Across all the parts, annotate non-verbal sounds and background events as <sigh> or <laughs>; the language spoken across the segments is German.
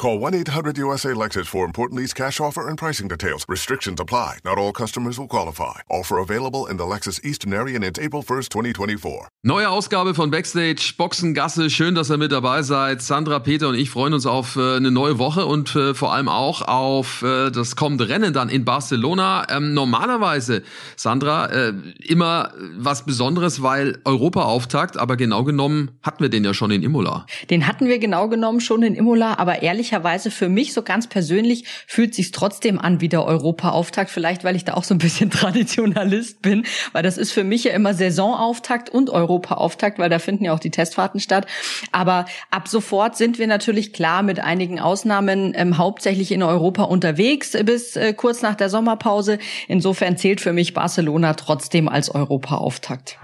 Call 1 800 USA Lexus for important lease cash offer and pricing details. Restrictions apply. Not all customers will qualify. Offer available in the Lexus Eastern area and April 1st, 2024. Neue Ausgabe von Backstage Boxengasse. Schön, dass ihr mit dabei seid. Sandra, Peter und ich freuen uns auf äh, eine neue Woche und äh, vor allem auch auf äh, das kommende Rennen dann in Barcelona. Ähm, normalerweise, Sandra, äh, immer was Besonderes, weil Europa-Auftakt, aber genau genommen hatten wir den ja schon in Imola. Den hatten wir genau genommen schon in Imola, aber ehrlich ehrlicherweise für mich so ganz persönlich fühlt sich trotzdem an wie der Europa-Auftakt. Vielleicht, weil ich da auch so ein bisschen <laughs> Traditionalist bin, weil das ist für mich ja immer Saisonauftakt und Europa-Auftakt, weil da finden ja auch die Testfahrten statt. Aber ab sofort sind wir natürlich klar mit einigen Ausnahmen ähm, hauptsächlich in Europa unterwegs bis äh, kurz nach der Sommerpause. Insofern zählt für mich Barcelona trotzdem als Europa-Auftakt.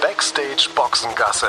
Backstage Boxengasse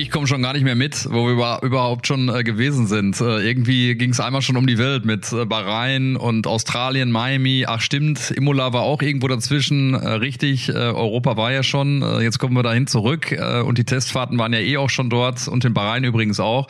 Ich komme schon gar nicht mehr mit, wo wir überhaupt schon äh, gewesen sind. Äh, irgendwie ging es einmal schon um die Welt mit äh, Bahrain und Australien, Miami. Ach stimmt, Imola war auch irgendwo dazwischen. Äh, richtig, äh, Europa war ja schon. Äh, jetzt kommen wir dahin zurück und die Testfahrten waren ja eh auch schon dort und in Bahrain übrigens auch.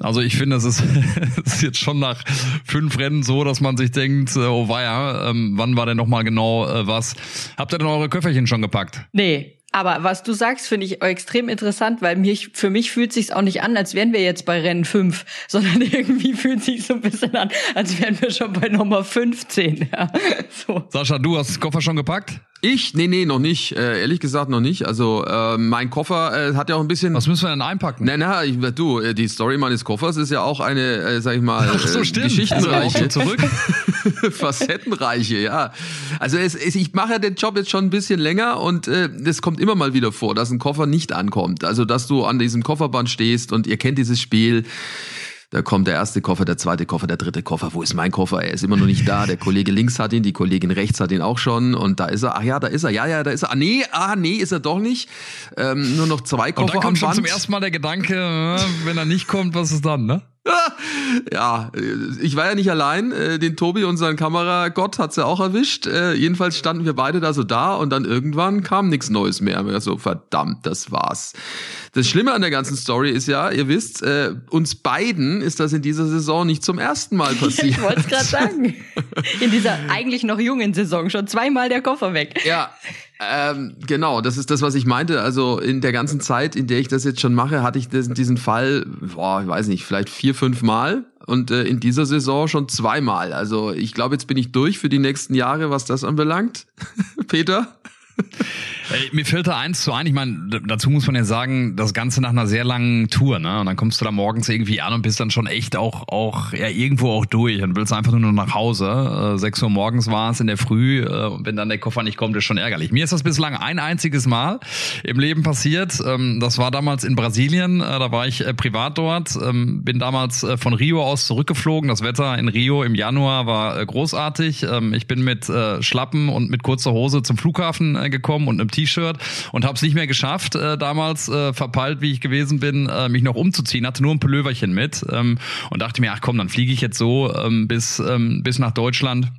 Also ich finde, es ist, <laughs> ist jetzt schon nach fünf Rennen so, dass man sich denkt, oh weia, ähm, wann war denn nochmal genau was? Habt ihr denn eure Köfferchen schon gepackt? Nee, aber was du sagst, finde ich extrem interessant, weil mich, für mich fühlt sich's auch nicht an, als wären wir jetzt bei Rennen 5, <laughs> sondern irgendwie fühlt sich so ein bisschen an, als wären wir schon bei Nummer 15. Ja, <laughs> so. Sascha, du hast den Koffer schon gepackt? Ich? Nee, nee, noch nicht. Äh, ehrlich gesagt noch nicht. Also äh, mein Koffer äh, hat ja auch ein bisschen... Was müssen wir denn einpacken? Na, na, ich, du, äh, die Story meines Koffers ist ja auch eine, äh, sag ich mal, <laughs> Ach so, stimmt. geschichtenreiche. Also zurück. <laughs> Facettenreiche, ja. Also es, es, ich mache ja den Job jetzt schon ein bisschen länger und äh, das kommt immer mal wieder vor, dass ein Koffer nicht ankommt. Also dass du an diesem Kofferband stehst und ihr kennt dieses Spiel da kommt der erste Koffer, der zweite Koffer, der dritte Koffer. Wo ist mein Koffer? Er ist immer noch nicht da. Der Kollege links hat ihn, die Kollegin rechts hat ihn auch schon. Und da ist er. Ach ja, da ist er. Ja, ja, da ist er. Ah, nee, ah, nee, ist er doch nicht. Ähm, nur noch zwei Koffer. Und dann kommt schon zum ersten Mal der Gedanke, äh, wenn er nicht kommt, was ist dann, ne? <laughs> ja, ich war ja nicht allein. Äh, den Tobi, unseren Kameragott, hat's ja auch erwischt. Äh, jedenfalls standen wir beide da so da und dann irgendwann kam nichts Neues mehr. Wir so, verdammt, das war's. Das Schlimme an der ganzen Story ist ja, ihr wisst, äh, uns beiden ist das in dieser Saison nicht zum ersten Mal <laughs> passiert. ich wollte es gerade sagen. <laughs> In dieser eigentlich noch jungen Saison schon zweimal der Koffer weg. Ja, ähm, genau, das ist das, was ich meinte. Also in der ganzen Zeit, in der ich das jetzt schon mache, hatte ich diesen Fall, boah, ich weiß nicht, vielleicht vier, fünf Mal und äh, in dieser Saison schon zweimal. Also ich glaube, jetzt bin ich durch für die nächsten Jahre, was das anbelangt. <laughs> Peter? Ey, mir fällt da eins zu ein. Ich meine, dazu muss man ja sagen, das Ganze nach einer sehr langen Tour, ne? Und dann kommst du da morgens irgendwie an und bist dann schon echt auch, auch ja, irgendwo auch durch und willst einfach nur noch nach Hause. Äh, 6 Uhr morgens war es in der Früh äh, und wenn dann der Koffer nicht kommt, ist schon ärgerlich. Mir ist das bislang ein einziges Mal im Leben passiert. Ähm, das war damals in Brasilien. Äh, da war ich äh, privat dort. Ähm, bin damals äh, von Rio aus zurückgeflogen. Das Wetter in Rio im Januar war äh, großartig. Ähm, ich bin mit äh, Schlappen und mit kurzer Hose zum Flughafen äh, gekommen und einem T-Shirt und habe es nicht mehr geschafft, äh, damals äh, verpeilt, wie ich gewesen bin, äh, mich noch umzuziehen. Hatte nur ein Pulloverchen mit ähm, und dachte mir, ach komm, dann fliege ich jetzt so ähm, bis, ähm, bis nach Deutschland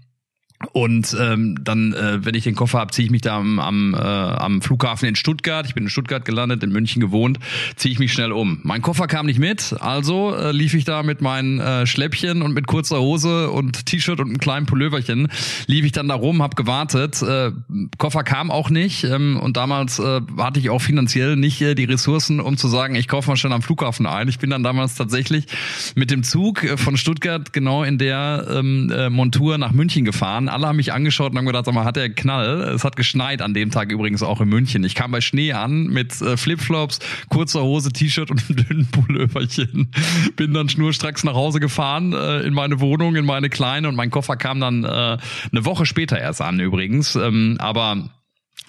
und ähm, dann, äh, wenn ich den Koffer habe, ziehe ich mich da am, am, äh, am Flughafen in Stuttgart. Ich bin in Stuttgart gelandet, in München gewohnt, ziehe ich mich schnell um. Mein Koffer kam nicht mit, also äh, lief ich da mit meinen äh, Schläppchen und mit kurzer Hose und T-Shirt und einem kleinen Pulloverchen, lief ich dann da rum, hab gewartet. Äh, Koffer kam auch nicht ähm, und damals äh, hatte ich auch finanziell nicht äh, die Ressourcen, um zu sagen, ich kaufe mal schnell am Flughafen ein. Ich bin dann damals tatsächlich mit dem Zug äh, von Stuttgart genau in der ähm, äh, Montur nach München gefahren an, alle haben mich angeschaut und haben gedacht, sag mal, hat der Knall? Es hat geschneit an dem Tag übrigens auch in München. Ich kam bei Schnee an mit äh, Flipflops, kurzer Hose, T-Shirt und <laughs> einem dünnen Pulloverchen. Bin dann schnurstracks nach Hause gefahren, äh, in meine Wohnung, in meine kleine und mein Koffer kam dann äh, eine Woche später erst an übrigens. Ähm, aber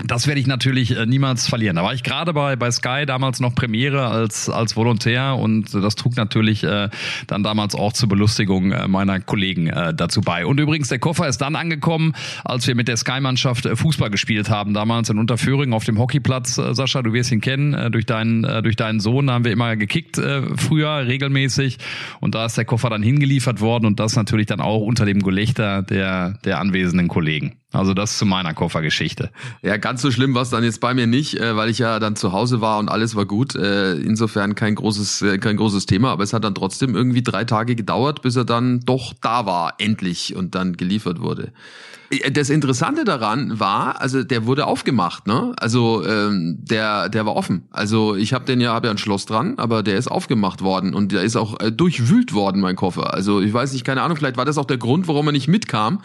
das werde ich natürlich äh, niemals verlieren. Da war ich gerade bei, bei Sky damals noch Premiere als, als Volontär und das trug natürlich äh, dann damals auch zur Belustigung äh, meiner Kollegen äh, dazu bei. Und übrigens, der Koffer ist dann angekommen, als wir mit der Sky-Mannschaft äh, Fußball gespielt haben, damals in Unterföhring auf dem Hockeyplatz. Äh, Sascha, du wirst ihn kennen, äh, durch, deinen, äh, durch deinen Sohn da haben wir immer gekickt äh, früher regelmäßig und da ist der Koffer dann hingeliefert worden und das natürlich dann auch unter dem Gelächter der, der anwesenden Kollegen. Also das zu meiner Koffergeschichte. Ja, ganz so schlimm war es dann jetzt bei mir nicht, äh, weil ich ja dann zu Hause war und alles war gut. Äh, insofern kein großes, äh, kein großes Thema, aber es hat dann trotzdem irgendwie drei Tage gedauert, bis er dann doch da war, endlich und dann geliefert wurde. Das Interessante daran war, also der wurde aufgemacht, ne? Also ähm, der der war offen. Also ich habe den ja habe ja ein Schloss dran, aber der ist aufgemacht worden und der ist auch äh, durchwühlt worden mein Koffer. Also ich weiß nicht, keine Ahnung, vielleicht war das auch der Grund, warum er nicht mitkam.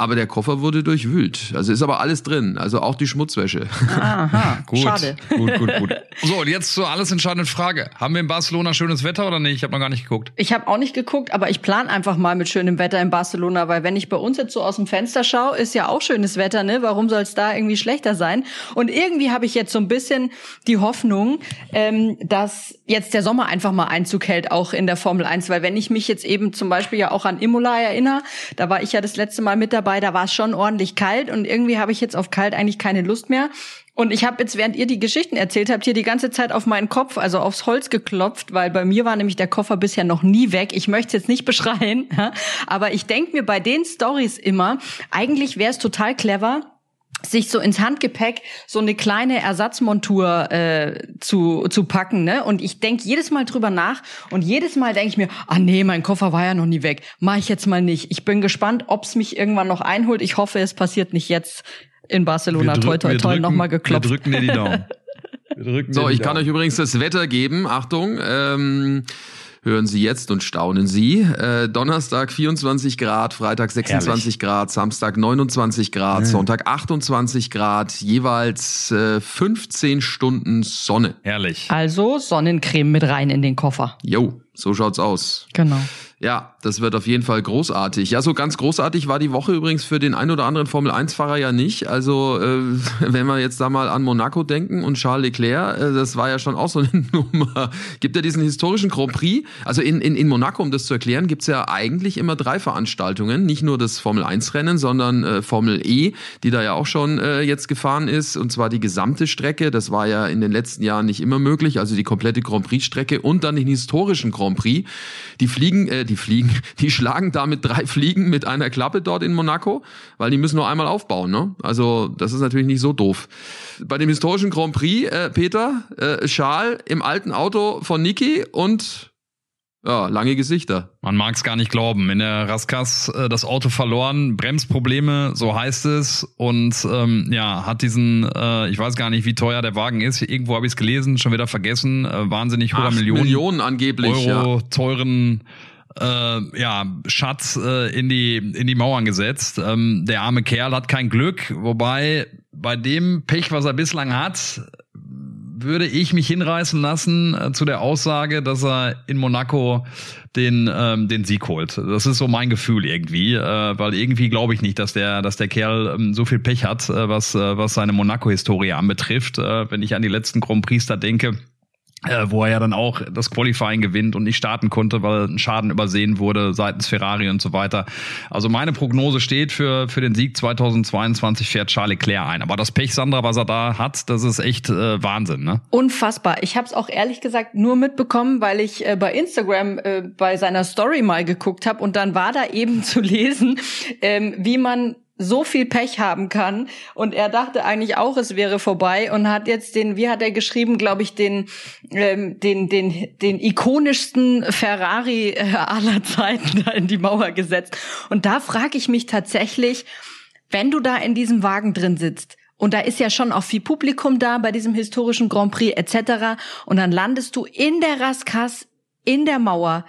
Aber der Koffer wurde durchwühlt. Also ist aber alles drin, also auch die Schmutzwäsche. Aha, <laughs> Gut, schade. gut, gut, gut. <laughs> So, und jetzt zur alles entscheidenden Frage. Haben wir in Barcelona schönes Wetter oder nicht? Ich habe noch gar nicht geguckt. Ich habe auch nicht geguckt, aber ich plan einfach mal mit schönem Wetter in Barcelona, weil wenn ich bei uns jetzt so aus dem Fenster schaue, ist ja auch schönes Wetter, ne? Warum soll es da irgendwie schlechter sein? Und irgendwie habe ich jetzt so ein bisschen die Hoffnung, ähm, dass jetzt der Sommer einfach mal Einzug hält, auch in der Formel 1, weil wenn ich mich jetzt eben zum Beispiel ja auch an Imola erinnere, da war ich ja das letzte Mal mit dabei, da war es schon ordentlich kalt und irgendwie habe ich jetzt auf kalt eigentlich keine Lust mehr. Und ich habe jetzt, während ihr die Geschichten erzählt habt, hier die ganze Zeit auf meinen Kopf, also aufs Holz geklopft, weil bei mir war nämlich der Koffer bisher noch nie weg. Ich möchte es jetzt nicht <laughs> beschreien, aber ich denke mir bei den Stories immer, eigentlich wäre es total clever, sich so ins Handgepäck so eine kleine Ersatzmontur äh, zu, zu packen. Ne? Und ich denk jedes Mal drüber nach und jedes Mal denke ich mir, ah nee, mein Koffer war ja noch nie weg. Mach ich jetzt mal nicht. Ich bin gespannt, ob's mich irgendwann noch einholt. Ich hoffe, es passiert nicht jetzt in Barcelona. Wir drück- toi, toi, toi, drücken- nochmal geklopft. Wir drücken dir die Daumen. <laughs> Wir drücken So, ich kann Daumen. euch übrigens das Wetter geben. Achtung, ähm, hören Sie jetzt und staunen Sie. Äh, Donnerstag 24 Grad, Freitag 26 Grad, Samstag 29 Grad, Sonntag 28 Grad, jeweils äh, 15 Stunden Sonne. Herrlich. Also Sonnencreme mit rein in den Koffer. Jo, so schaut's aus. Genau. Ja, das wird auf jeden Fall großartig. Ja, so ganz großartig war die Woche übrigens für den ein oder anderen Formel-1-Fahrer ja nicht. Also, äh, <laughs> wenn wir jetzt da mal an Monaco denken und Charles Leclerc, äh, das war ja schon auch so eine <laughs> Nummer. Gibt ja diesen historischen Grand Prix. Also in, in, in Monaco, um das zu erklären, gibt's ja eigentlich immer drei Veranstaltungen. Nicht nur das Formel-1-Rennen, sondern äh, Formel E, die da ja auch schon äh, jetzt gefahren ist. Und zwar die gesamte Strecke. Das war ja in den letzten Jahren nicht immer möglich. Also die komplette Grand Prix-Strecke und dann den historischen Grand Prix. Die fliegen, äh, die fliegen, <laughs> die schlagen damit drei Fliegen mit einer Klappe dort in Monaco, weil die müssen nur einmal aufbauen, ne? Also das ist natürlich nicht so doof. Bei dem historischen Grand Prix, äh, Peter, äh, Charles im alten Auto von Niki und ja, lange Gesichter. Man mag es gar nicht glauben. In der Raskas äh, das Auto verloren, Bremsprobleme, so heißt es. Und ähm, ja, hat diesen, äh, ich weiß gar nicht, wie teuer der Wagen ist. Irgendwo habe ich es gelesen, schon wieder vergessen. Äh, wahnsinnig hoher Millionen, Millionen angeblich, ja. Euro teuren äh, ja, Schatz äh, in die in die Mauern gesetzt. Ähm, der arme Kerl hat kein Glück, wobei bei dem Pech, was er bislang hat, würde ich mich hinreißen lassen äh, zu der Aussage, dass er in Monaco den ähm, den Sieg holt. Das ist so mein Gefühl irgendwie, äh, weil irgendwie glaube ich nicht, dass der dass der Kerl ähm, so viel Pech hat, äh, was äh, was seine Monaco-Historie anbetrifft. Äh, wenn ich an die letzten Grand da denke, äh, wo er ja dann auch das Qualifying gewinnt und nicht starten konnte, weil ein Schaden übersehen wurde seitens Ferrari und so weiter. Also meine Prognose steht für, für den Sieg 2022 fährt Charles Leclerc ein. Aber das Pech, Sandra, was er da hat, das ist echt äh, Wahnsinn, ne? Unfassbar. Ich habe es auch ehrlich gesagt nur mitbekommen, weil ich äh, bei Instagram äh, bei seiner Story mal geguckt habe und dann war da eben <laughs> zu lesen, ähm, wie man so viel Pech haben kann und er dachte eigentlich auch, es wäre vorbei und hat jetzt den, wie hat er geschrieben, glaube ich, den, ähm, den, den, den ikonischsten Ferrari äh, aller Zeiten da in die Mauer gesetzt. Und da frage ich mich tatsächlich, wenn du da in diesem Wagen drin sitzt und da ist ja schon auch viel Publikum da bei diesem historischen Grand Prix etc. Und dann landest du in der Raskas, in der Mauer.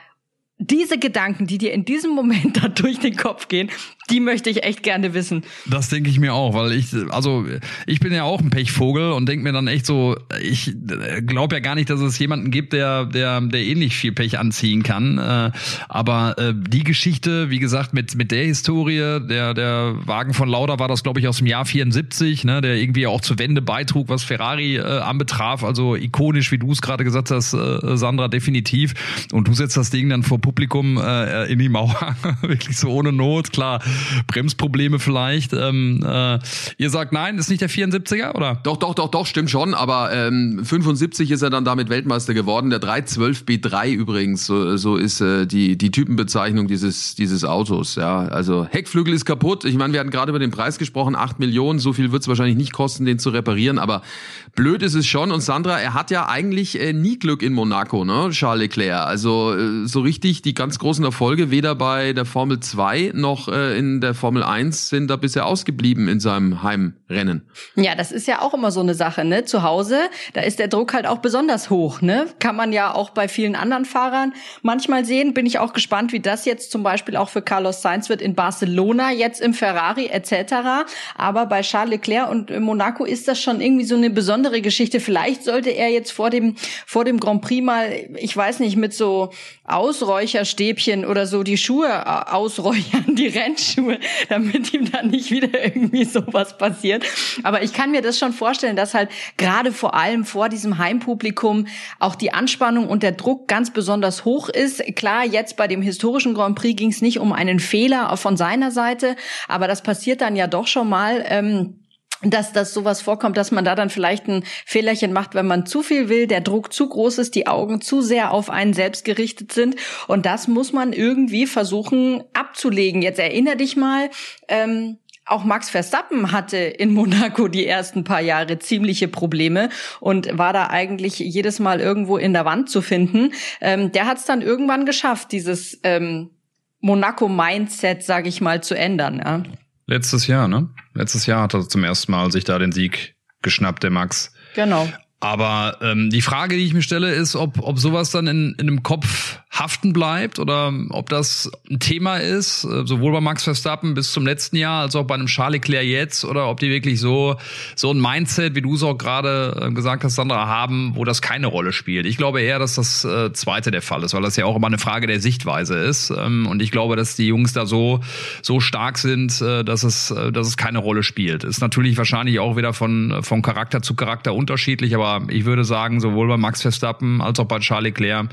Diese Gedanken, die dir in diesem Moment <laughs> da durch den Kopf gehen, Die möchte ich echt gerne wissen. Das denke ich mir auch, weil ich, also ich bin ja auch ein Pechvogel und denke mir dann echt so, ich glaube ja gar nicht, dass es jemanden gibt, der, der, der ähnlich viel Pech anziehen kann. Äh, aber äh, die Geschichte, wie gesagt, mit, mit der Historie, der, der Wagen von Lauda war das, glaube ich, aus dem Jahr 74, ne, der irgendwie auch zur Wende beitrug, was Ferrari äh, anbetraf. Also ikonisch, wie du es gerade gesagt hast, äh, Sandra, definitiv. Und du setzt das Ding dann vor Publikum äh, in die Mauer, <laughs> wirklich so ohne Not, klar Bremsprobleme vielleicht. Ähm, äh, ihr sagt nein, ist nicht der 74er, oder? Doch, doch, doch, doch, stimmt schon, aber ähm, 75 ist er dann damit Weltmeister geworden. Der 312 B3 übrigens, so, so ist äh, die, die Typenbezeichnung dieses, dieses Autos. Ja, also Heckflügel ist kaputt. Ich meine, wir hatten gerade über den Preis gesprochen, 8 Millionen, so viel wird es wahrscheinlich nicht kosten, den zu reparieren, aber blöd ist es schon. Und Sandra, er hat ja eigentlich äh, nie Glück in Monaco, ne, Charles Leclerc. Also äh, so richtig die ganz großen Erfolge, weder bei der Formel 2 noch äh, in der Formel 1 sind da bisher ausgeblieben in seinem Heimrennen. Ja, das ist ja auch immer so eine Sache, ne? Zu Hause, da ist der Druck halt auch besonders hoch, ne? Kann man ja auch bei vielen anderen Fahrern manchmal sehen. Bin ich auch gespannt, wie das jetzt zum Beispiel auch für Carlos Sainz wird in Barcelona, jetzt im Ferrari etc. Aber bei Charles Leclerc und Monaco ist das schon irgendwie so eine besondere Geschichte. Vielleicht sollte er jetzt vor dem, vor dem Grand Prix mal, ich weiß nicht, mit so Ausräucherstäbchen oder so die Schuhe ausräuchern, die Rennschuhe, damit ihm dann nicht wieder irgendwie sowas passiert. Aber ich kann mir das schon vorstellen, dass halt gerade vor allem vor diesem Heimpublikum auch die Anspannung und der Druck ganz besonders hoch ist. Klar, jetzt bei dem historischen Grand Prix ging es nicht um einen Fehler von seiner Seite, aber das passiert dann ja doch schon mal. Ähm, dass das sowas vorkommt, dass man da dann vielleicht ein Fehlerchen macht, wenn man zu viel will, der Druck zu groß ist, die Augen zu sehr auf einen selbst gerichtet sind. Und das muss man irgendwie versuchen abzulegen. Jetzt erinnere dich mal, ähm, auch Max Verstappen hatte in Monaco die ersten paar Jahre ziemliche Probleme und war da eigentlich jedes Mal irgendwo in der Wand zu finden. Ähm, der hat es dann irgendwann geschafft, dieses ähm, Monaco-Mindset, sage ich mal, zu ändern. Ja. Letztes Jahr, ne? Letztes Jahr hat er zum ersten Mal sich da den Sieg geschnappt, der Max. Genau. Aber ähm, die Frage, die ich mir stelle, ist, ob, ob sowas dann in, in einem Kopf haften bleibt oder ob das ein Thema ist, äh, sowohl bei Max Verstappen bis zum letzten Jahr als auch bei einem Charles Leclerc jetzt oder ob die wirklich so, so ein Mindset, wie du es auch gerade äh, gesagt hast, Sandra, haben, wo das keine Rolle spielt. Ich glaube eher, dass das äh, zweite der Fall ist, weil das ja auch immer eine Frage der Sichtweise ist. Ähm, und ich glaube, dass die Jungs da so, so stark sind, äh, dass, es, äh, dass es keine Rolle spielt. Ist natürlich wahrscheinlich auch wieder von, von Charakter zu Charakter unterschiedlich, aber ich würde sagen, sowohl bei Max Verstappen als auch bei Charles Leclerc,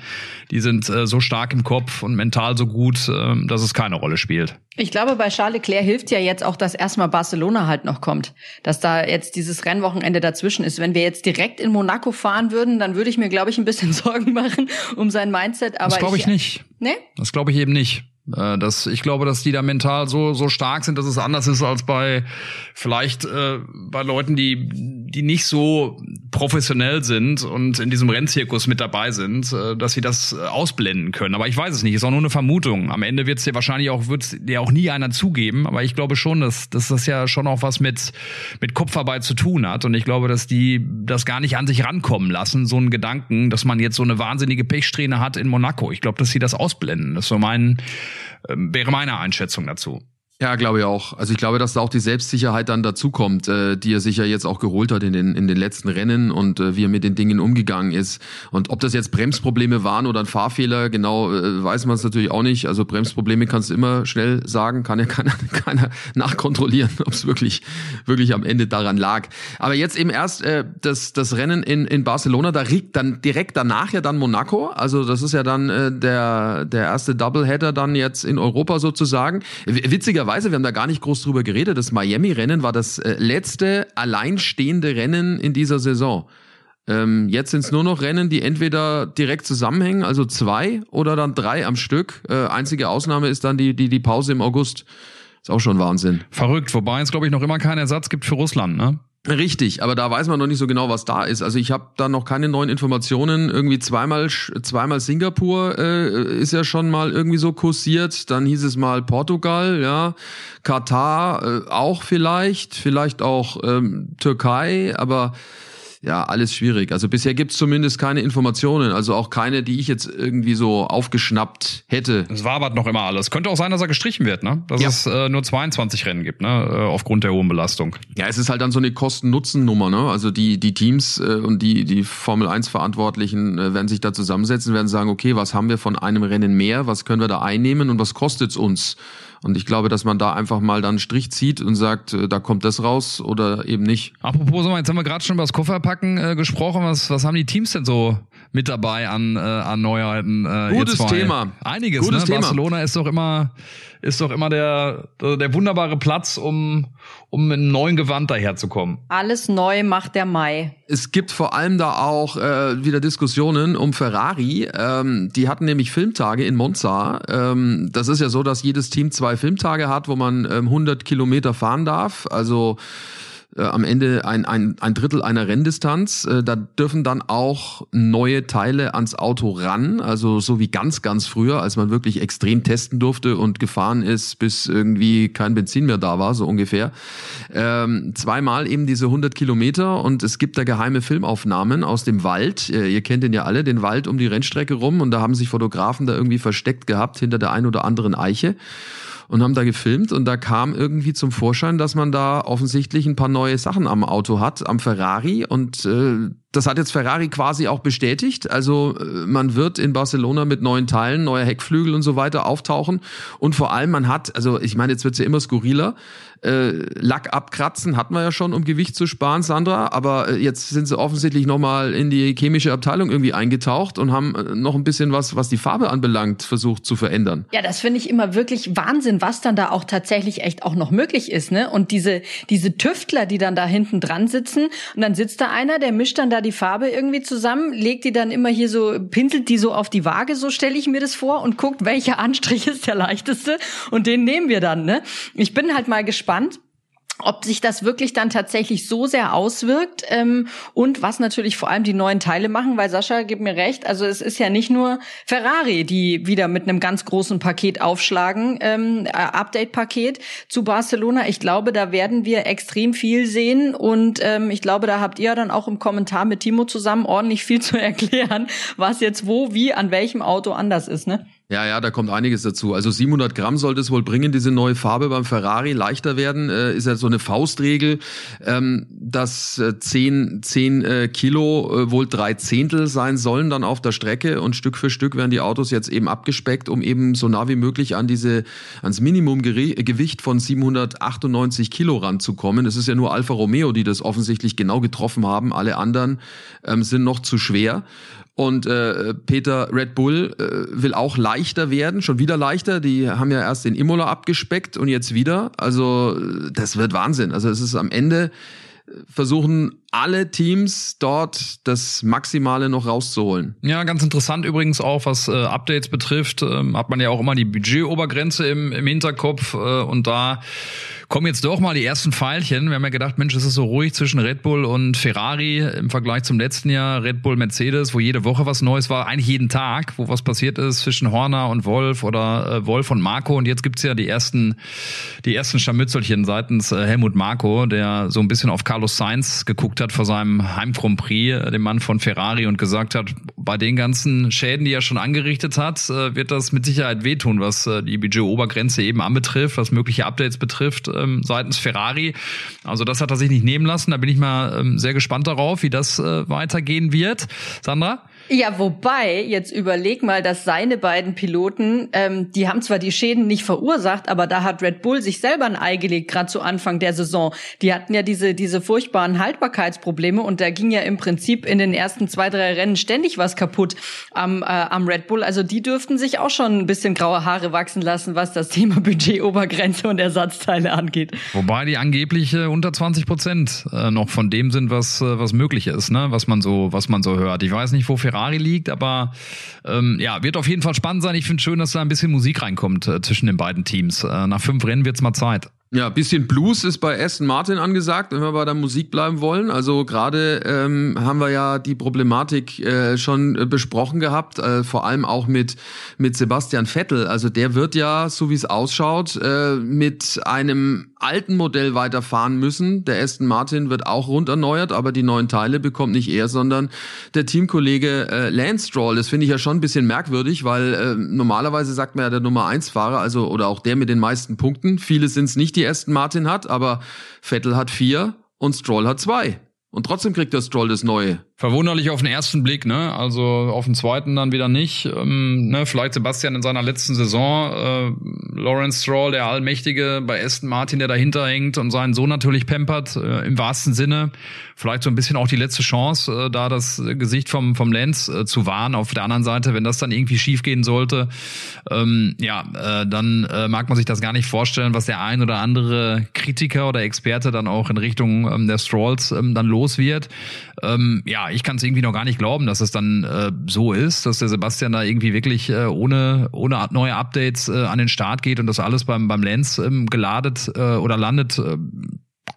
die sind äh, so stark im Kopf und mental so gut, äh, dass es keine Rolle spielt. Ich glaube, bei Charles Leclerc hilft ja jetzt auch, dass erstmal Barcelona halt noch kommt. Dass da jetzt dieses Rennwochenende dazwischen ist. Wenn wir jetzt direkt in Monaco fahren würden, dann würde ich mir, glaube ich, ein bisschen <laughs> Sorgen machen um sein Mindset. Aber das glaube ich, ich nicht. Nee? Das glaube ich eben nicht. Äh, das, ich glaube, dass die da mental so, so stark sind, dass es anders ist als bei vielleicht äh, bei Leuten, die, die nicht so professionell sind und in diesem Rennzirkus mit dabei sind, äh, dass sie das äh, ausblenden können. Aber ich weiß es nicht, ist auch nur eine Vermutung. Am Ende wird es dir wahrscheinlich auch, wird dir auch nie einer zugeben, aber ich glaube schon, dass, dass das ja schon auch was mit, mit Kopfarbeit zu tun hat. Und ich glaube, dass die das gar nicht an sich rankommen lassen, so einen Gedanken, dass man jetzt so eine wahnsinnige Pechsträhne hat in Monaco. Ich glaube, dass sie das ausblenden. Das ist so mein wäre meine Einschätzung dazu. Ja, glaube ich auch. Also ich glaube, dass da auch die Selbstsicherheit dann dazukommt, äh, die er sich ja jetzt auch geholt hat in den, in den letzten Rennen und äh, wie er mit den Dingen umgegangen ist. Und ob das jetzt Bremsprobleme waren oder ein Fahrfehler, genau äh, weiß man es natürlich auch nicht. Also Bremsprobleme kannst du immer schnell sagen, kann ja keiner, <laughs> keiner nachkontrollieren, <laughs> ob es wirklich, wirklich am Ende daran lag. Aber jetzt eben erst äh, das, das Rennen in, in Barcelona, da riegt dann direkt danach ja dann Monaco. Also das ist ja dann äh, der, der erste Doubleheader dann jetzt in Europa sozusagen. Witziger witzigerweise, wir haben da gar nicht groß drüber geredet, das Miami-Rennen war das äh, letzte alleinstehende Rennen in dieser Saison. Ähm, jetzt sind es nur noch Rennen, die entweder direkt zusammenhängen, also zwei oder dann drei am Stück. Äh, einzige Ausnahme ist dann die, die, die Pause im August. Ist auch schon Wahnsinn. Verrückt, wobei es, glaube ich, noch immer keinen Ersatz gibt für Russland, ne? Richtig, aber da weiß man noch nicht so genau, was da ist. Also ich habe da noch keine neuen Informationen. Irgendwie zweimal, zweimal Singapur äh, ist ja schon mal irgendwie so kursiert. Dann hieß es mal Portugal, ja, Katar äh, auch vielleicht, vielleicht auch ähm, Türkei, aber ja, alles schwierig. Also bisher gibt's zumindest keine Informationen, also auch keine, die ich jetzt irgendwie so aufgeschnappt hätte. Es wabert noch immer alles. Könnte auch sein, dass er gestrichen wird, ne? Dass ja. es äh, nur 22 Rennen gibt, ne? Äh, aufgrund der hohen Belastung. Ja, es ist halt dann so eine Kosten-Nutzen-Nummer, ne? Also die, die Teams äh, und die, die Formel 1-Verantwortlichen äh, werden sich da zusammensetzen, werden sagen, okay, was haben wir von einem Rennen mehr, was können wir da einnehmen und was kostet's uns? Und ich glaube, dass man da einfach mal dann einen Strich zieht und sagt, äh, da kommt das raus oder eben nicht. Apropos, jetzt haben wir gerade schon über das Kofferpacken äh, gesprochen. Was, was haben die Teams denn so mit dabei an, äh, an Neuheiten? Äh, Gutes Thema. Einiges, Gutes ne? Thema. Barcelona ist doch immer, ist doch immer der, der wunderbare Platz, um, um mit einem neuen Gewand daherzukommen. Alles neu macht der Mai. Es gibt vor allem da auch äh, wieder Diskussionen um Ferrari. Ähm, die hatten nämlich Filmtage in Monza. Ähm, das ist ja so, dass jedes Team zwei Filmtage hat, wo man ähm, 100 Kilometer fahren darf. Also äh, am Ende ein, ein, ein Drittel einer Renndistanz. Äh, da dürfen dann auch neue Teile ans Auto ran, also so wie ganz, ganz früher, als man wirklich extrem testen durfte und gefahren ist, bis irgendwie kein Benzin mehr da war, so ungefähr. Ähm, zweimal eben diese 100 Kilometer und es gibt da geheime Filmaufnahmen aus dem Wald. Äh, ihr kennt den ja alle, den Wald um die Rennstrecke rum und da haben sich Fotografen da irgendwie versteckt gehabt hinter der ein oder anderen Eiche und haben da gefilmt und da kam irgendwie zum Vorschein, dass man da offensichtlich ein paar neue Sachen am Auto hat, am Ferrari und äh, das hat jetzt Ferrari quasi auch bestätigt. Also äh, man wird in Barcelona mit neuen Teilen, neuer Heckflügel und so weiter auftauchen. Und vor allem man hat, also ich meine, jetzt wird's ja immer skurriler. Äh, Lack abkratzen hatten wir ja schon, um Gewicht zu sparen, Sandra. Aber äh, jetzt sind sie offensichtlich nochmal in die chemische Abteilung irgendwie eingetaucht und haben äh, noch ein bisschen was, was die Farbe anbelangt, versucht zu verändern. Ja, das finde ich immer wirklich Wahnsinn, was dann da auch tatsächlich echt auch noch möglich ist. Ne? Und diese, diese Tüftler, die dann da hinten dran sitzen und dann sitzt da einer, der mischt dann da die Farbe irgendwie zusammen, legt die dann immer hier so, pinselt die so auf die Waage, so stelle ich mir das vor und guckt, welcher Anstrich <laughs> ist der leichteste und den nehmen wir dann. Ne? Ich bin halt mal gespannt ob sich das wirklich dann tatsächlich so sehr auswirkt ähm, und was natürlich vor allem die neuen Teile machen, weil Sascha gibt mir recht, also es ist ja nicht nur Ferrari, die wieder mit einem ganz großen Paket aufschlagen, ähm, äh, Update-Paket zu Barcelona. Ich glaube, da werden wir extrem viel sehen und ähm, ich glaube, da habt ihr dann auch im Kommentar mit Timo zusammen ordentlich viel zu <laughs> erklären, was jetzt wo, wie, an welchem Auto anders ist, ne? Ja, ja, da kommt einiges dazu. Also 700 Gramm sollte es wohl bringen, diese neue Farbe beim Ferrari leichter werden. Äh, ist ja so eine Faustregel, ähm, dass äh, 10, 10 äh, Kilo äh, wohl drei Zehntel sein sollen dann auf der Strecke und Stück für Stück werden die Autos jetzt eben abgespeckt, um eben so nah wie möglich an diese ans Minimumgewicht von 798 Kilo ranzukommen. Es ist ja nur Alfa Romeo, die das offensichtlich genau getroffen haben. Alle anderen ähm, sind noch zu schwer. Und äh, Peter Red Bull äh, will auch leichter werden, schon wieder leichter. Die haben ja erst den Imola abgespeckt und jetzt wieder. Also das wird Wahnsinn. Also es ist am Ende versuchen alle Teams dort das Maximale noch rauszuholen. Ja, ganz interessant übrigens auch, was äh, Updates betrifft, ähm, hat man ja auch immer die Budgetobergrenze im, im Hinterkopf äh, und da kommen jetzt doch mal die ersten Pfeilchen. Wir haben ja gedacht, Mensch, es ist so ruhig zwischen Red Bull und Ferrari im Vergleich zum letzten Jahr. Red Bull, Mercedes, wo jede Woche was Neues war, eigentlich jeden Tag, wo was passiert ist zwischen Horner und Wolf oder äh, Wolf und Marco. Und jetzt gibt's ja die ersten, die ersten Scharmützelchen seitens äh, Helmut Marco, der so ein bisschen auf Carlos Sainz geguckt hat vor seinem Heim Grand Prix, äh, dem Mann von Ferrari, und gesagt hat, bei den ganzen Schäden, die er schon angerichtet hat, äh, wird das mit Sicherheit wehtun, was äh, die Budget-Obergrenze eben anbetrifft, was mögliche Updates betrifft ähm, seitens Ferrari. Also das hat er sich nicht nehmen lassen. Da bin ich mal ähm, sehr gespannt darauf, wie das weitergehen wird. Sandra? Ja, wobei, jetzt überleg mal, dass seine beiden Piloten, ähm, die haben zwar die Schäden nicht verursacht, aber da hat Red Bull sich selber ein Ei gelegt, gerade zu Anfang der Saison. Die hatten ja diese, diese furchtbaren Haltbarkeitsprobleme und da ging ja im Prinzip in den ersten zwei, drei Rennen ständig was kaputt am, äh, am Red Bull. Also die dürften sich auch schon ein bisschen graue Haare wachsen lassen, was das Thema <laughs> Budgetobergrenze und Ersatzteile angeht. Wobei die angeblich äh, unter 20 Prozent äh, noch von dem sind, was, äh, was möglich ist, ne? was man so, was man so hört. Ich weiß nicht, wo Ferrari liegt, aber ähm, ja, wird auf jeden Fall spannend sein. Ich finde schön, dass da ein bisschen Musik reinkommt äh, zwischen den beiden Teams. Äh, nach fünf Rennen wird's mal Zeit. Ja, bisschen Blues ist bei Aston Martin angesagt, wenn wir bei der Musik bleiben wollen. Also gerade ähm, haben wir ja die Problematik äh, schon äh, besprochen gehabt, äh, vor allem auch mit mit Sebastian Vettel. Also der wird ja, so wie es ausschaut, äh, mit einem alten Modell weiterfahren müssen. Der Aston Martin wird auch rund erneuert, aber die neuen Teile bekommt nicht er, sondern der Teamkollege äh, Lance Stroll. Das finde ich ja schon ein bisschen merkwürdig, weil äh, normalerweise sagt man ja der Nummer eins Fahrer, also oder auch der mit den meisten Punkten. Viele sind es nicht, die Aston Martin hat, aber Vettel hat vier und Stroll hat zwei. Und trotzdem kriegt der Stroll das Neue. Verwunderlich auf den ersten Blick, ne? Also auf den zweiten dann wieder nicht. Ähm, ne? Vielleicht Sebastian in seiner letzten Saison, äh, Lawrence Stroll, der Allmächtige, bei Aston Martin, der dahinter hängt und seinen Sohn natürlich pampert, äh, im wahrsten Sinne. Vielleicht so ein bisschen auch die letzte Chance, äh, da das Gesicht vom, vom Lance äh, zu wahren. Auf der anderen Seite, wenn das dann irgendwie schief gehen sollte, ähm, ja, äh, dann äh, mag man sich das gar nicht vorstellen, was der ein oder andere Kritiker oder Experte dann auch in Richtung ähm, der Strolls ähm, dann los wird. Ähm, ja, ich kann es irgendwie noch gar nicht glauben, dass es dann äh, so ist, dass der Sebastian da irgendwie wirklich äh, ohne, ohne neue Updates äh, an den Start geht und das alles beim, beim Lens ähm, geladet äh, oder landet. Äh,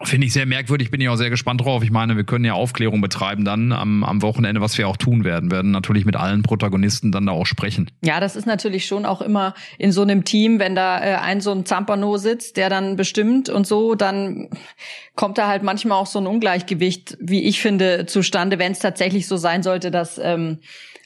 Finde ich sehr merkwürdig, bin ich auch sehr gespannt drauf. Ich meine, wir können ja Aufklärung betreiben dann am, am Wochenende, was wir auch tun werden, werden natürlich mit allen Protagonisten dann da auch sprechen. Ja, das ist natürlich schon auch immer in so einem Team, wenn da äh, ein so ein Zampano sitzt, der dann bestimmt und so, dann kommt da halt manchmal auch so ein Ungleichgewicht, wie ich finde, zustande, wenn es tatsächlich so sein sollte, dass ähm,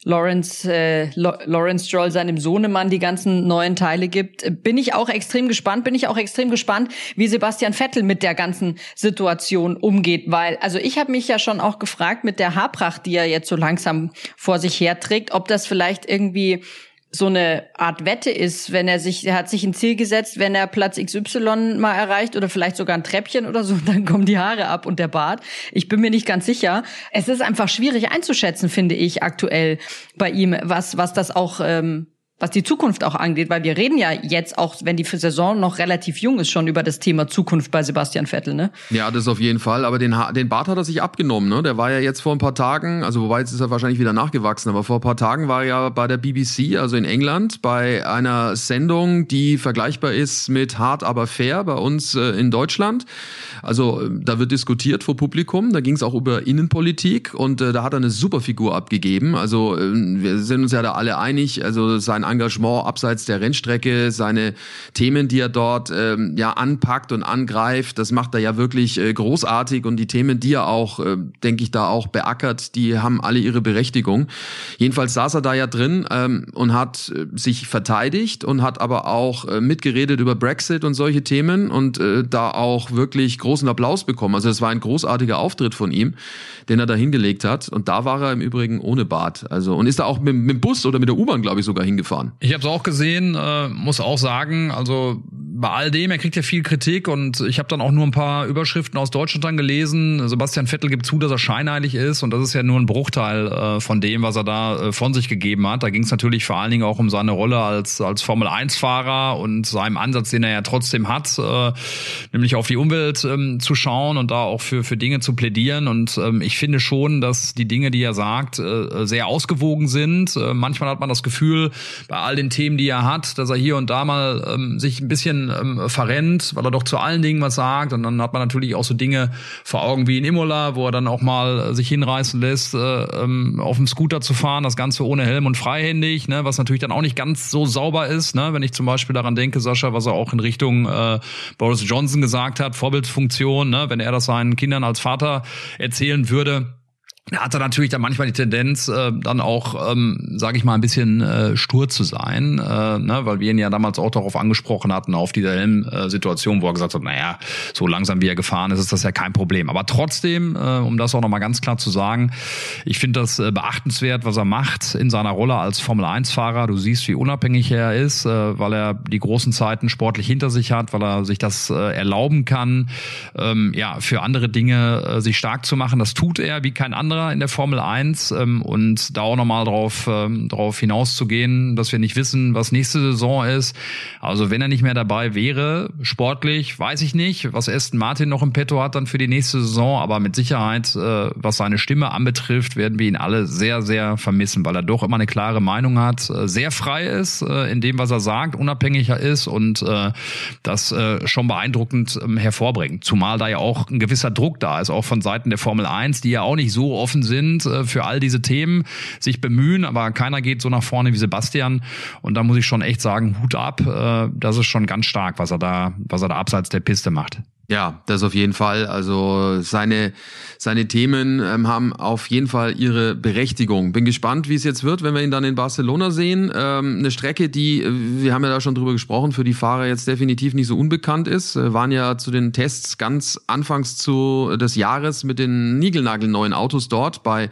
Lawrence, äh, Lawrence Stroll seinem Sohnemann die ganzen neuen Teile gibt. Bin ich auch extrem gespannt, bin ich auch extrem gespannt, wie Sebastian Vettel mit der ganzen Situation umgeht, weil, also ich habe mich ja schon auch gefragt mit der Haarpracht, die er jetzt so langsam vor sich herträgt, ob das vielleicht irgendwie so eine Art Wette ist, wenn er sich, er hat sich ein Ziel gesetzt, wenn er Platz XY mal erreicht oder vielleicht sogar ein Treppchen oder so, <laughs> dann kommen die Haare ab und der Bart. Ich bin mir nicht ganz sicher. Es ist einfach schwierig einzuschätzen, finde ich, aktuell bei ihm, was, was das auch ähm, was die Zukunft auch angeht, weil wir reden ja jetzt auch, wenn die Saison noch relativ jung ist, schon über das Thema Zukunft bei Sebastian Vettel, ne? Ja, das auf jeden Fall. Aber den, ha den Bart hat er sich abgenommen, ne? Der war ja jetzt vor ein paar Tagen, also wobei jetzt ist er wahrscheinlich wieder nachgewachsen, aber vor ein paar Tagen war er ja bei der BBC, also in England, bei einer Sendung, die vergleichbar ist mit Hart aber fair bei uns äh, in Deutschland. Also äh, da wird diskutiert vor Publikum, da ging es auch über Innenpolitik und äh, da hat er eine super Figur abgegeben. Also äh, wir sind uns ja da alle einig, also sein Engagement abseits der Rennstrecke, seine Themen, die er dort ähm, ja anpackt und angreift, das macht er ja wirklich äh, großartig und die Themen, die er auch, äh, denke ich, da auch beackert, die haben alle ihre Berechtigung. Jedenfalls saß er da ja drin ähm, und hat äh, sich verteidigt und hat aber auch äh, mitgeredet über Brexit und solche Themen und äh, da auch wirklich großen Applaus bekommen. Also es war ein großartiger Auftritt von ihm, den er da hingelegt hat und da war er im Übrigen ohne Bart. Also und ist da auch mit, mit dem Bus oder mit der U-Bahn, glaube ich, sogar hingefahren fahren. Ich habe es auch gesehen, äh, muss auch sagen, also bei all dem, er kriegt ja viel Kritik und ich habe dann auch nur ein paar Überschriften aus Deutschland dann gelesen. Sebastian Vettel gibt zu, dass er scheinheilig ist und das ist ja nur ein Bruchteil äh, von dem, was er da äh, von sich gegeben hat. Da ging es natürlich vor allen Dingen auch um seine Rolle als als Formel 1 Fahrer und seinem Ansatz, den er ja trotzdem hat, äh, nämlich auf die Umwelt ähm, zu schauen und da auch für für Dinge zu plädieren und ähm, ich finde schon, dass die Dinge, die er sagt, äh, sehr ausgewogen sind. Äh, manchmal hat man das Gefühl, bei all den Themen, die er hat, dass er hier und da mal ähm, sich ein bisschen ähm, verrennt, weil er doch zu allen Dingen was sagt. Und dann hat man natürlich auch so Dinge vor Augen wie in Imola, wo er dann auch mal äh, sich hinreißen lässt, äh, ähm, auf dem Scooter zu fahren, das Ganze ohne Helm und freihändig, ne, was natürlich dann auch nicht ganz so sauber ist. Ne, wenn ich zum Beispiel daran denke, Sascha, was er auch in Richtung äh, Boris Johnson gesagt hat, Vorbildfunktion, ne, wenn er das seinen Kindern als Vater erzählen würde da hat er natürlich dann manchmal die Tendenz, äh, dann auch, ähm, sage ich mal, ein bisschen äh, stur zu sein, äh, ne, weil wir ihn ja damals auch darauf angesprochen hatten, auf diese Helm-Situation, wo er gesagt hat, naja, so langsam wie er gefahren ist, ist das ja kein Problem. Aber trotzdem, äh, um das auch nochmal ganz klar zu sagen, ich finde das äh, beachtenswert, was er macht in seiner Rolle als Formel-1-Fahrer. Du siehst, wie unabhängig er ist, äh, weil er die großen Zeiten sportlich hinter sich hat, weil er sich das äh, erlauben kann, ähm, ja, für andere Dinge äh, sich stark zu machen. Das tut er wie kein anderer anderer in der Formel 1 ähm, und da auch nochmal drauf, ähm, drauf hinauszugehen, dass wir nicht wissen, was nächste Saison ist. Also wenn er nicht mehr dabei wäre, sportlich, weiß ich nicht, was Aston Martin noch im Petto hat dann für die nächste Saison, aber mit Sicherheit, äh, was seine Stimme anbetrifft, werden wir ihn alle sehr, sehr vermissen, weil er doch immer eine klare Meinung hat, äh, sehr frei ist äh, in dem, was er sagt, unabhängiger ist und äh, das äh, schon beeindruckend ähm, hervorbringt. Zumal da ja auch ein gewisser Druck da ist, auch von Seiten der Formel 1, die ja auch nicht so offen sind äh, für all diese Themen, sich bemühen, aber keiner geht so nach vorne wie Sebastian. Und da muss ich schon echt sagen, Hut ab, äh, das ist schon ganz stark, was er da, was er da abseits der Piste macht. Ja, das auf jeden Fall. Also seine, seine Themen ähm, haben auf jeden Fall ihre Berechtigung. Bin gespannt, wie es jetzt wird, wenn wir ihn dann in Barcelona sehen. Ähm, eine Strecke, die, äh, wir haben ja da schon drüber gesprochen, für die Fahrer jetzt definitiv nicht so unbekannt ist. Äh, waren ja zu den Tests ganz anfangs zu, des Jahres mit den niegelnagelneuen Autos dort bei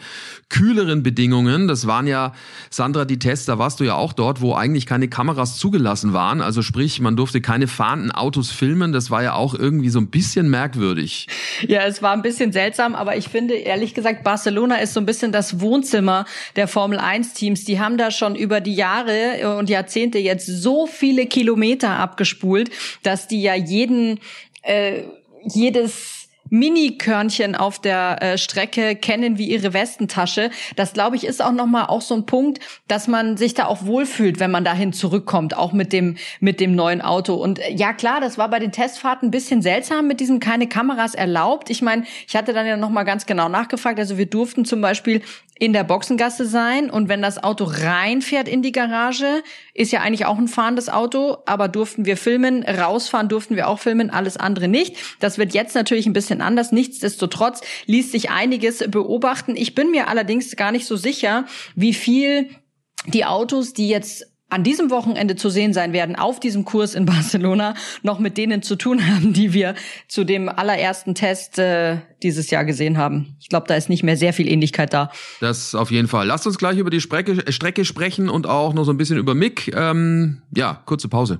kühleren Bedingungen. Das waren ja, Sandra, die Tests, da warst du ja auch dort, wo eigentlich keine Kameras zugelassen waren. Also sprich, man durfte keine fahrenden Autos filmen. Das war ja auch irgendwie so ein bisschen merkwürdig. Ja, es war ein bisschen seltsam, aber ich finde ehrlich gesagt, Barcelona ist so ein bisschen das Wohnzimmer der Formel 1 Teams. Die haben da schon über die Jahre und Jahrzehnte jetzt so viele Kilometer abgespult, dass die ja jeden, äh, jedes Mini-Körnchen auf der äh, Strecke kennen wie ihre Westentasche. Das glaube ich ist auch noch mal auch so ein Punkt, dass man sich da auch wohlfühlt, wenn man dahin zurückkommt, auch mit dem mit dem neuen Auto. Und äh, ja klar, das war bei den Testfahrten ein bisschen seltsam mit diesem keine Kameras erlaubt. Ich meine, ich hatte dann ja noch mal ganz genau nachgefragt. Also wir durften zum Beispiel in der Boxengasse sein und wenn das Auto reinfährt in die Garage, ist ja eigentlich auch ein fahrendes Auto, aber durften wir filmen, rausfahren durften wir auch filmen, alles andere nicht. Das wird jetzt natürlich ein bisschen anders. Nichtsdestotrotz ließ sich einiges beobachten. Ich bin mir allerdings gar nicht so sicher, wie viel die Autos, die jetzt an diesem Wochenende zu sehen sein werden auf diesem Kurs in Barcelona, noch mit denen zu tun haben, die wir zu dem allerersten Test äh, dieses Jahr gesehen haben. Ich glaube, da ist nicht mehr sehr viel Ähnlichkeit da. Das auf jeden Fall. Lasst uns gleich über die Strecke, Strecke sprechen und auch noch so ein bisschen über Mick. Ähm, ja, kurze Pause.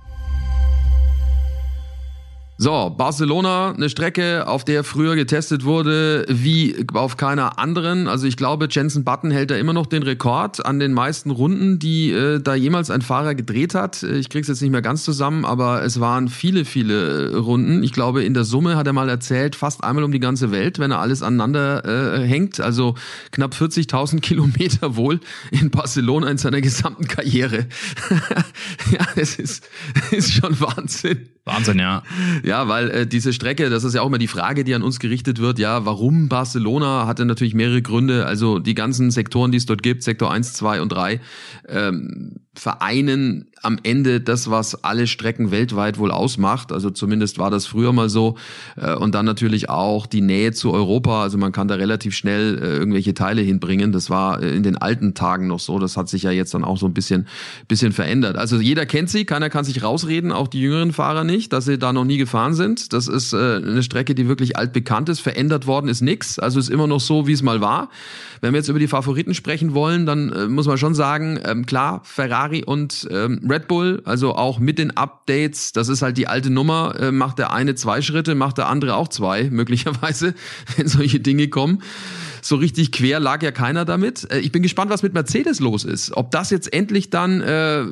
So, Barcelona, eine Strecke, auf der früher getestet wurde wie auf keiner anderen. Also ich glaube, Jensen Button hält da immer noch den Rekord an den meisten Runden, die äh, da jemals ein Fahrer gedreht hat. Ich krieg's jetzt nicht mehr ganz zusammen, aber es waren viele, viele Runden. Ich glaube, in der Summe hat er mal erzählt, fast einmal um die ganze Welt, wenn er alles aneinander äh, hängt. Also knapp 40.000 <laughs> Kilometer wohl in Barcelona in seiner gesamten Karriere. <laughs> ja, es ist, <laughs> ist schon Wahnsinn. Wahnsinn, ja. Ja, weil äh, diese Strecke, das ist ja auch immer die Frage, die an uns gerichtet wird, ja, warum Barcelona, hatte natürlich mehrere Gründe, also die ganzen Sektoren, die es dort gibt, Sektor 1, 2 und 3, ähm, vereinen am Ende das, was alle Strecken weltweit wohl ausmacht. Also zumindest war das früher mal so. Äh, und dann natürlich auch die Nähe zu Europa. Also man kann da relativ schnell äh, irgendwelche Teile hinbringen. Das war äh, in den alten Tagen noch so. Das hat sich ja jetzt dann auch so ein bisschen, bisschen verändert. Also jeder kennt sie, keiner kann sich rausreden, auch die jüngeren Fahrer nicht, dass sie da noch nie gefahren sind. Das ist eine Strecke, die wirklich altbekannt ist. Verändert worden ist nix. Also ist immer noch so, wie es mal war. Wenn wir jetzt über die Favoriten sprechen wollen, dann muss man schon sagen, ähm, klar, Ferrari und ähm, Red Bull, also auch mit den Updates, das ist halt die alte Nummer, äh, macht der eine zwei Schritte, macht der andere auch zwei, <laughs> möglicherweise, wenn solche Dinge kommen. So richtig quer lag ja keiner damit. Äh, ich bin gespannt, was mit Mercedes los ist. Ob das jetzt endlich dann äh,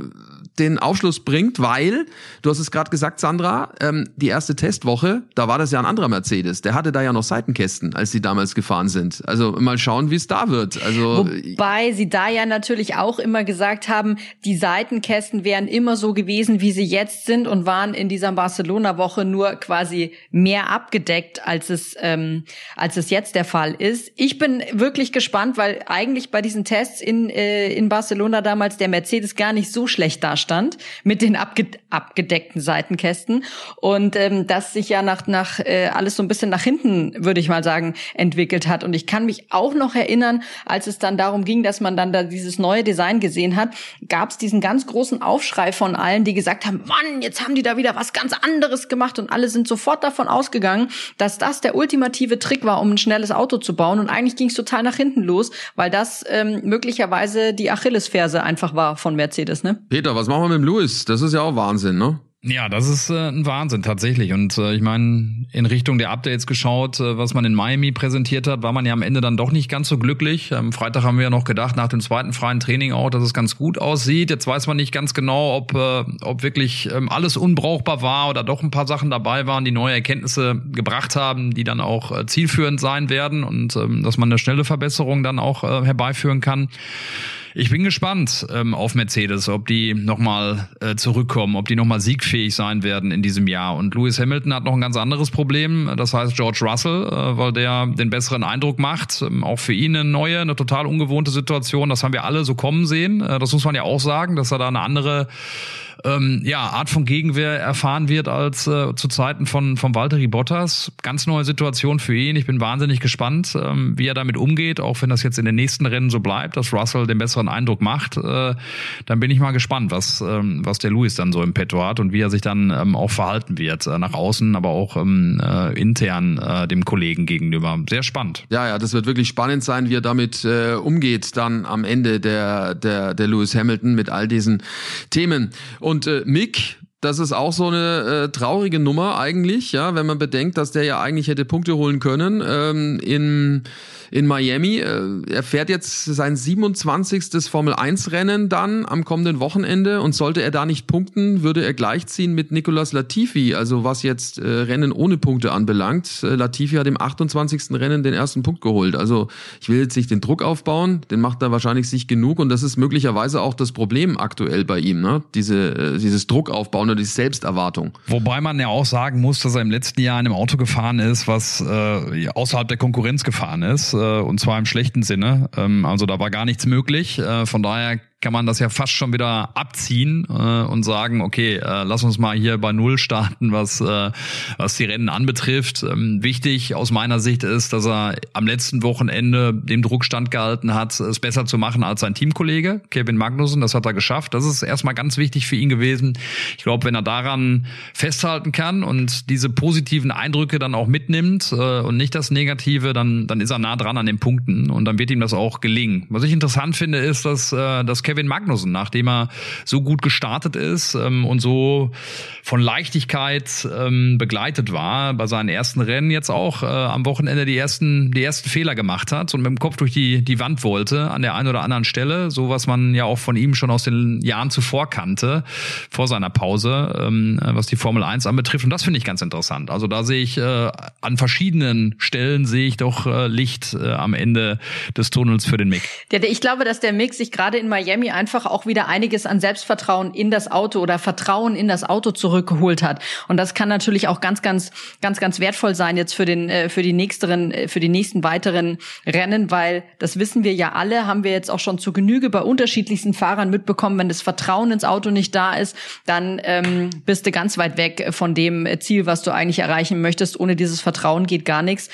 den Aufschluss bringt, weil, du hast es gerade gesagt, Sandra, ähm, die erste Testwoche, da war das ja ein anderer Mercedes. Der hatte da ja noch Seitenkästen, als sie damals gefahren sind. Also mal schauen, wie es da wird. Also Wobei sie da ja natürlich auch immer gesagt haben, die Seitenkästen wären immer so gewesen, wie sie jetzt sind und waren in dieser Barcelona-Woche nur quasi mehr abgedeckt, als es, ähm, als es jetzt der Fall ist. Ich bin wirklich gespannt, weil eigentlich bei diesen Tests in, äh, in Barcelona damals der Mercedes gar nicht so schlecht dastand Abstand mit den abge abgedeckten Seitenkästen und ähm, das sich ja nach, nach äh, alles so ein bisschen nach hinten, würde ich mal sagen, entwickelt hat. Und ich kann mich auch noch erinnern, als es dann darum ging, dass man dann da dieses neue Design gesehen hat, gab es diesen ganz großen Aufschrei von allen, die gesagt haben, Mann, jetzt haben die da wieder was ganz anderes gemacht und alle sind sofort davon ausgegangen, dass das der ultimative Trick war, um ein schnelles Auto zu bauen. Und eigentlich ging es total nach hinten los, weil das ähm, möglicherweise die Achillesferse einfach war von Mercedes. Ne? Peter, was machen wir mit dem Lewis? Das ist ja auch Wahnsinn, ne? Ja, das ist äh, ein Wahnsinn tatsächlich. Und äh, ich meine, in Richtung der Updates geschaut, äh, was man in Miami präsentiert hat, war man ja am Ende dann doch nicht ganz so glücklich. Am Freitag haben wir ja noch gedacht, nach dem zweiten freien Training auch, dass es ganz gut aussieht. Jetzt weiß man nicht ganz genau, ob, äh, ob wirklich ähm, alles unbrauchbar war oder doch ein paar Sachen dabei waren, die neue Erkenntnisse gebracht haben, die dann auch äh, zielführend sein werden und ähm, dass man eine schnelle Verbesserung dann auch äh, herbeiführen kann. Ich bin gespannt ähm, auf Mercedes, ob die nochmal äh, zurückkommen, ob die nochmal siegfähig sein werden in diesem Jahr. Und Lewis Hamilton hat noch ein ganz anderes Problem, das heißt George Russell, äh, weil der den besseren Eindruck macht. Ähm, auch für ihn eine neue, eine total ungewohnte Situation. Das haben wir alle so kommen sehen. Äh, das muss man ja auch sagen, dass er da eine andere ähm, ja, Art von Gegenwehr erfahren wird als äh, zu Zeiten von, von Valtteri Bottas. Ganz neue Situation für ihn. Ich bin wahnsinnig gespannt, ähm, wie er damit umgeht, auch wenn das jetzt in den nächsten Rennen so bleibt, dass Russell den besseren Eindruck macht. Äh, dann bin ich mal gespannt, was, ähm, was der Lewis dann so im Petto hat und wie er sich dann ähm, auch verhalten wird, äh, nach außen, aber auch ähm, äh, intern äh, dem Kollegen gegenüber. Sehr spannend. Ja, ja, das wird wirklich spannend sein, wie er damit äh, umgeht, dann am Ende der, der, der Lewis Hamilton mit all diesen Themen. Äh, Mick, das ist auch so eine äh, traurige Nummer eigentlich, ja, wenn man bedenkt, dass der ja eigentlich hätte Punkte holen können ähm, in in Miami. Äh, er fährt jetzt sein 27. Formel 1 Rennen dann am kommenden Wochenende und sollte er da nicht punkten, würde er gleichziehen mit Nicolas Latifi, also was jetzt äh, Rennen ohne Punkte anbelangt. Äh, Latifi hat im 28. Rennen den ersten Punkt geholt. Also ich will jetzt nicht den Druck aufbauen, den macht er wahrscheinlich sich genug und das ist möglicherweise auch das Problem aktuell bei ihm, ne? Diese, dieses Druck aufbauen oder diese Selbsterwartung. Wobei man ja auch sagen muss, dass er im letzten Jahr in einem Auto gefahren ist, was äh, außerhalb der Konkurrenz gefahren ist äh, und zwar im schlechten Sinne. Ähm, also da war gar nichts möglich. Äh, von daher kann man das ja fast schon wieder abziehen äh, und sagen, okay, äh, lass uns mal hier bei Null starten, was, äh, was die Rennen anbetrifft. Ähm, wichtig aus meiner Sicht ist, dass er am letzten Wochenende dem Druck standgehalten hat, es besser zu machen als sein Teamkollege, Kevin Magnussen. Das hat er geschafft. Das ist erstmal ganz wichtig für ihn gewesen. Ich glaube, wenn er daran festhalten kann und diese positiven Eindrücke dann auch mitnimmt äh, und nicht das Negative, dann, dann ist er nah dran an den Punkten und dann wird ihm das auch gelingen. Was ich interessant finde, ist, dass, äh, dass Kevin Magnussen, nachdem er so gut gestartet ist ähm, und so von Leichtigkeit ähm, begleitet war, bei seinen ersten Rennen jetzt auch äh, am Wochenende die ersten, die ersten Fehler gemacht hat und mit dem Kopf durch die, die Wand wollte an der einen oder anderen Stelle, so was man ja auch von ihm schon aus den Jahren zuvor kannte, vor seiner Pause, ähm, was die Formel 1 anbetrifft. Und das finde ich ganz interessant. Also da sehe ich äh, an verschiedenen Stellen sehe ich doch äh, Licht äh, am Ende des Tunnels für den Mick. Ja, ich glaube, dass der Mick sich gerade in Miami Miami einfach auch wieder einiges an Selbstvertrauen in das Auto oder Vertrauen in das Auto zurückgeholt hat. Und das kann natürlich auch ganz, ganz, ganz, ganz wertvoll sein jetzt für den, äh, für die nächsten, äh, für die nächsten weiteren Rennen, weil das wissen wir ja alle, haben wir jetzt auch schon zu Genüge bei unterschiedlichsten Fahrern mitbekommen. Wenn das Vertrauen ins Auto nicht da ist, dann ähm, bist du ganz weit weg von dem Ziel, was du eigentlich erreichen möchtest. Ohne dieses Vertrauen geht gar nichts.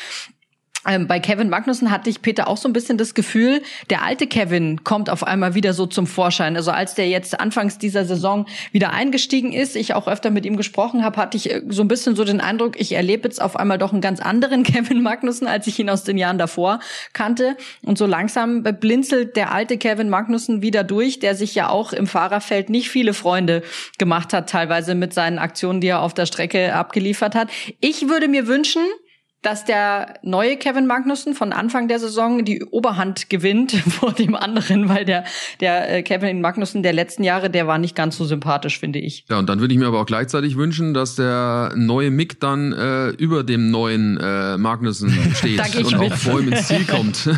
Ähm, bei Kevin Magnussen hatte ich Peter auch so ein bisschen das Gefühl, der alte Kevin kommt auf einmal wieder so zum Vorschein. Also als der jetzt anfangs dieser Saison wieder eingestiegen ist, ich auch öfter mit ihm gesprochen habe, hatte ich äh, so ein bisschen so den Eindruck, ich erlebe jetzt auf einmal doch einen ganz anderen <laughs> Kevin Magnussen, als ich ihn aus den Jahren davor kannte. Und so langsam blinzelt der alte Kevin Magnussen wieder durch, der sich ja auch im Fahrerfeld nicht viele Freunde gemacht hat, teilweise mit seinen Aktionen, die er auf der Strecke abgeliefert hat. Ich würde mir wünschen, dass der neue Kevin Magnussen von Anfang der Saison die Oberhand gewinnt <laughs> vor dem anderen, weil der, der äh, Kevin Magnussen der letzten Jahre, der war nicht ganz so sympathisch, finde ich. Ja, und dann würde ich mir aber auch gleichzeitig wünschen, dass der neue Mick dann äh, über dem neuen äh, Magnussen <laughs> steht und auch vor ihm ins Ziel <laughs> kommt.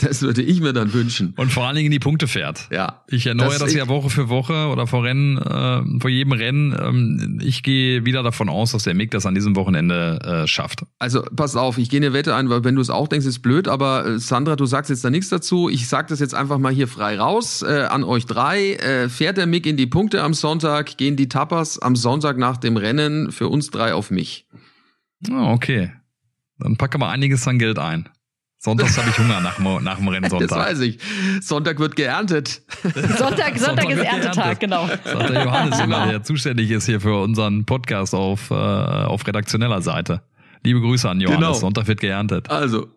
das würde ich mir dann wünschen. Und vor allen Dingen die Punkte fährt. Ja. Ich erneuere das, das ja Woche für Woche oder vor Rennen, äh, vor jedem Rennen. Ähm, ich gehe wieder davon aus, dass der Mick das an diesem Wochenende äh, schafft Meisterschaft. Also pass auf, ich gehe eine Wette ein, weil wenn du es auch denkst, ist blöd, aber äh, Sandra, du sagst jetzt da nichts dazu. Ich sag das jetzt einfach mal hier frei raus äh, an euch drei. Äh, fährt der Mick in die Punkte am Sonntag, gehen die Tapas am Sonntag nach dem Rennen für uns drei auf mich. Oh, okay. Dann packen wir einiges an Geld ein. Sonntags habe ich Hunger nach, nach dem Rennsonntag. <laughs> Das weiß ich. Sonntag wird geerntet. <laughs> Sonntag, Sonntag, Sonntag ist Erntetag, genau. Sagt <laughs> der Johannes immer, der zuständig ist hier für unseren Podcast auf, äh, auf redaktioneller Seite. Liebe Grüße an Johannes. Genau. Sonntag wird geerntet. Also,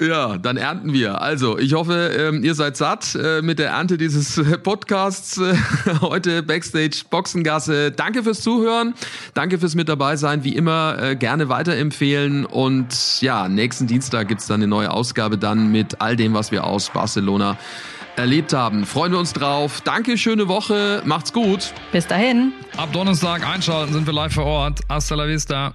ja, dann ernten wir. Also, ich hoffe, ähm, ihr seid satt äh, mit der Ernte dieses äh, Podcasts äh, <laughs> heute Backstage Boxengasse. Danke fürs Zuhören, danke fürs mit dabei sein. Wie immer äh, gerne weiterempfehlen und ja, nächsten Dienstag gibt's dann eine neue Ausgabe dann mit all dem, was wir aus Barcelona erlebt haben. Freuen wir uns drauf. Danke, schöne Woche. Macht's gut. Bis dahin. Ab Donnerstag einschalten, sind wir live vor Ort. Hasta la vista.